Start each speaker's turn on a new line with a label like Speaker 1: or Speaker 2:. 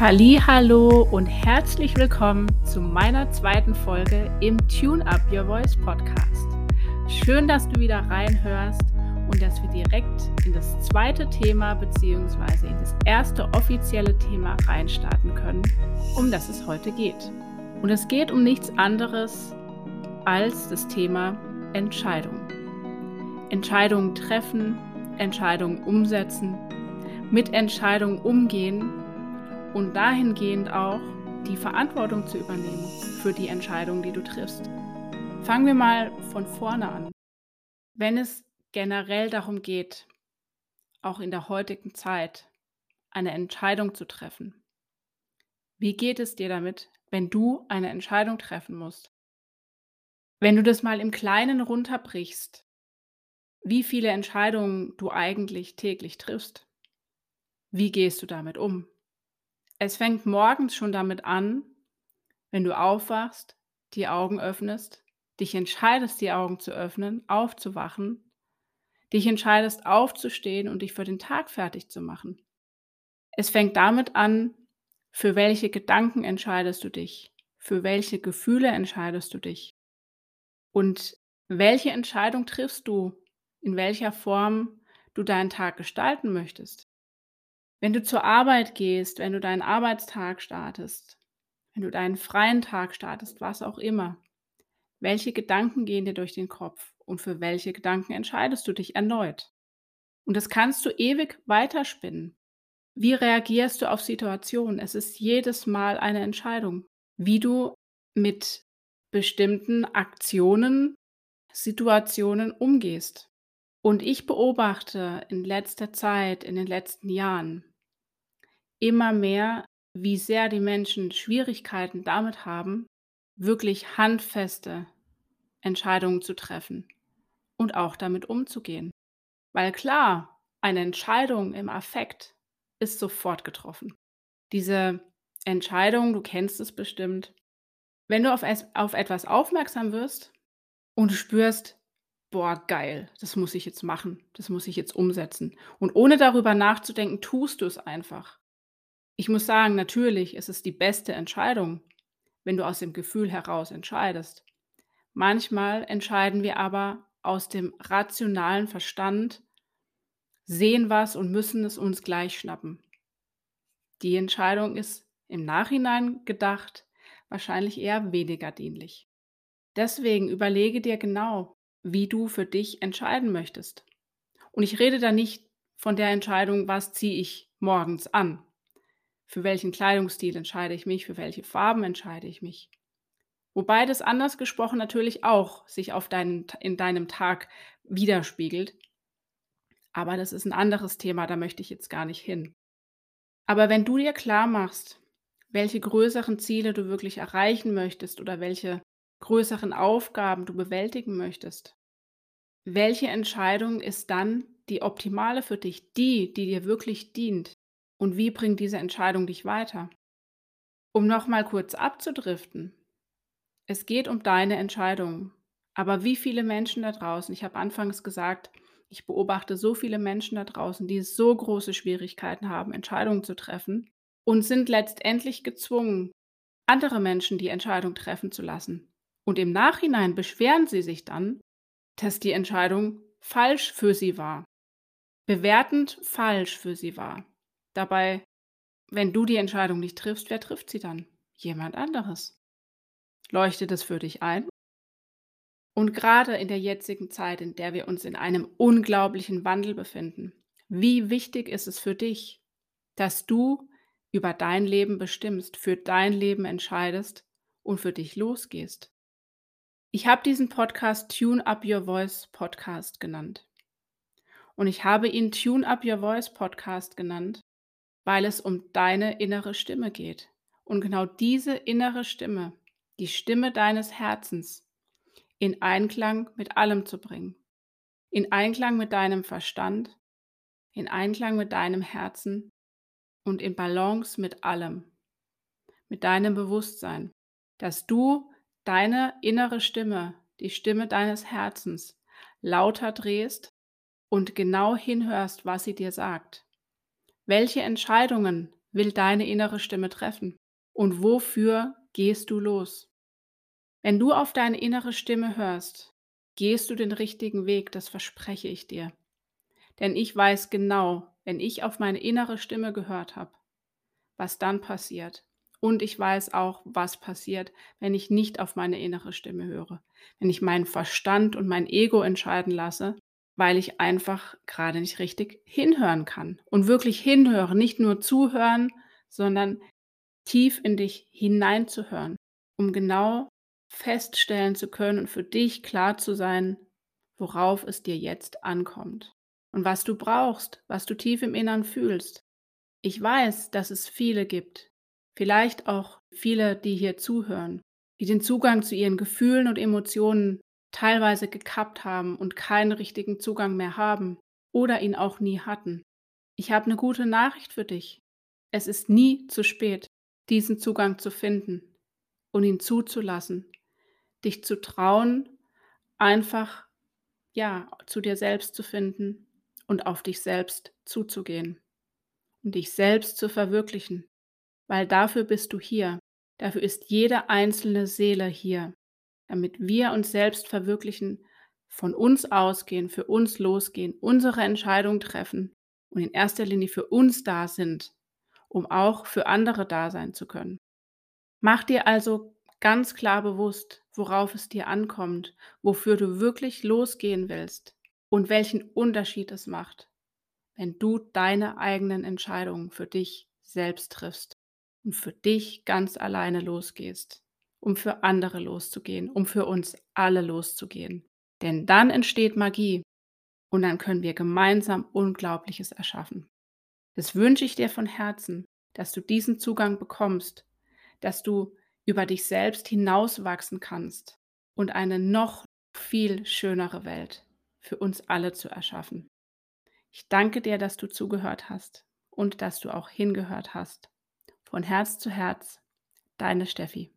Speaker 1: Hallo und herzlich willkommen zu meiner zweiten Folge im Tune Up Your Voice Podcast. Schön, dass du wieder reinhörst und dass wir direkt in das zweite Thema bzw. in das erste offizielle Thema reinstarten können, um das es heute geht. Und es geht um nichts anderes als das Thema Entscheidung. Entscheidungen treffen, Entscheidungen umsetzen, mit Entscheidungen umgehen und dahingehend auch die Verantwortung zu übernehmen für die Entscheidung, die du triffst. Fangen wir mal von vorne an. Wenn es generell darum geht, auch in der heutigen Zeit eine Entscheidung zu treffen, wie geht es dir damit, wenn du eine Entscheidung treffen musst? Wenn du das mal im Kleinen runterbrichst, wie viele Entscheidungen du eigentlich täglich triffst? Wie gehst du damit um? Es fängt morgens schon damit an, wenn du aufwachst, die Augen öffnest, dich entscheidest, die Augen zu öffnen, aufzuwachen, dich entscheidest, aufzustehen und dich für den Tag fertig zu machen. Es fängt damit an, für welche Gedanken entscheidest du dich, für welche Gefühle entscheidest du dich und welche Entscheidung triffst du, in welcher Form du deinen Tag gestalten möchtest. Wenn du zur Arbeit gehst, wenn du deinen Arbeitstag startest, wenn du deinen freien Tag startest, was auch immer, welche Gedanken gehen dir durch den Kopf und für welche Gedanken entscheidest du dich erneut? Und das kannst du ewig weiterspinnen. Wie reagierst du auf Situationen? Es ist jedes Mal eine Entscheidung, wie du mit bestimmten Aktionen, Situationen umgehst. Und ich beobachte in letzter Zeit, in den letzten Jahren, immer mehr, wie sehr die Menschen Schwierigkeiten damit haben, wirklich handfeste Entscheidungen zu treffen und auch damit umzugehen. Weil klar, eine Entscheidung im Affekt ist sofort getroffen. Diese Entscheidung, du kennst es bestimmt, wenn du auf, es, auf etwas aufmerksam wirst und spürst, boah, geil, das muss ich jetzt machen, das muss ich jetzt umsetzen. Und ohne darüber nachzudenken, tust du es einfach. Ich muss sagen, natürlich ist es die beste Entscheidung, wenn du aus dem Gefühl heraus entscheidest. Manchmal entscheiden wir aber aus dem rationalen Verstand, sehen was und müssen es uns gleich schnappen. Die Entscheidung ist im Nachhinein gedacht wahrscheinlich eher weniger dienlich. Deswegen überlege dir genau, wie du für dich entscheiden möchtest. Und ich rede da nicht von der Entscheidung, was ziehe ich morgens an. Für welchen Kleidungsstil entscheide ich mich, für welche Farben entscheide ich mich. Wobei das anders gesprochen natürlich auch sich auf deinen, in deinem Tag widerspiegelt. Aber das ist ein anderes Thema, da möchte ich jetzt gar nicht hin. Aber wenn du dir klar machst, welche größeren Ziele du wirklich erreichen möchtest oder welche größeren Aufgaben du bewältigen möchtest, welche Entscheidung ist dann die optimale für dich, die, die dir wirklich dient? Und wie bringt diese Entscheidung dich weiter? Um nochmal kurz abzudriften. Es geht um deine Entscheidung. Aber wie viele Menschen da draußen, ich habe anfangs gesagt, ich beobachte so viele Menschen da draußen, die so große Schwierigkeiten haben, Entscheidungen zu treffen und sind letztendlich gezwungen, andere Menschen die Entscheidung treffen zu lassen. Und im Nachhinein beschweren sie sich dann, dass die Entscheidung falsch für sie war. Bewertend falsch für sie war. Dabei, wenn du die Entscheidung nicht triffst, wer trifft sie dann? Jemand anderes. Leuchtet es für dich ein? Und gerade in der jetzigen Zeit, in der wir uns in einem unglaublichen Wandel befinden, wie wichtig ist es für dich, dass du über dein Leben bestimmst, für dein Leben entscheidest und für dich losgehst? Ich habe diesen Podcast Tune Up Your Voice Podcast genannt. Und ich habe ihn Tune Up Your Voice Podcast genannt, weil es um deine innere Stimme geht. Und genau diese innere Stimme, die Stimme deines Herzens, in Einklang mit allem zu bringen. In Einklang mit deinem Verstand, in Einklang mit deinem Herzen und in Balance mit allem, mit deinem Bewusstsein, dass du deine innere Stimme, die Stimme deines Herzens, lauter drehst und genau hinhörst, was sie dir sagt. Welche Entscheidungen will deine innere Stimme treffen? Und wofür gehst du los? Wenn du auf deine innere Stimme hörst, gehst du den richtigen Weg, das verspreche ich dir. Denn ich weiß genau, wenn ich auf meine innere Stimme gehört habe, was dann passiert. Und ich weiß auch, was passiert, wenn ich nicht auf meine innere Stimme höre. Wenn ich meinen Verstand und mein Ego entscheiden lasse, weil ich einfach gerade nicht richtig hinhören kann. Und wirklich hinhören, nicht nur zuhören, sondern tief in dich hineinzuhören, um genau feststellen zu können und für dich klar zu sein, worauf es dir jetzt ankommt und was du brauchst, was du tief im Innern fühlst. Ich weiß, dass es viele gibt, vielleicht auch viele, die hier zuhören, die den Zugang zu ihren Gefühlen und Emotionen teilweise gekappt haben und keinen richtigen Zugang mehr haben oder ihn auch nie hatten. Ich habe eine gute Nachricht für dich. Es ist nie zu spät, diesen Zugang zu finden und ihn zuzulassen, dich zu trauen, einfach ja, zu dir selbst zu finden und auf dich selbst zuzugehen und dich selbst zu verwirklichen, weil dafür bist du hier. Dafür ist jede einzelne Seele hier, damit wir uns selbst verwirklichen, von uns ausgehen, für uns losgehen, unsere Entscheidung treffen und in erster Linie für uns da sind, um auch für andere da sein zu können. Mach dir also ganz klar bewusst, worauf es dir ankommt, wofür du wirklich losgehen willst und welchen Unterschied es macht, wenn du deine eigenen Entscheidungen für dich selbst triffst und für dich ganz alleine losgehst, um für andere loszugehen, um für uns alle loszugehen. Denn dann entsteht Magie und dann können wir gemeinsam Unglaubliches erschaffen. Das wünsche ich dir von Herzen, dass du diesen Zugang bekommst, dass du über dich selbst hinauswachsen kannst und eine noch viel schönere Welt für uns alle zu erschaffen. Ich danke dir, dass du zugehört hast und dass du auch hingehört hast. Von Herz zu Herz, deine Steffi.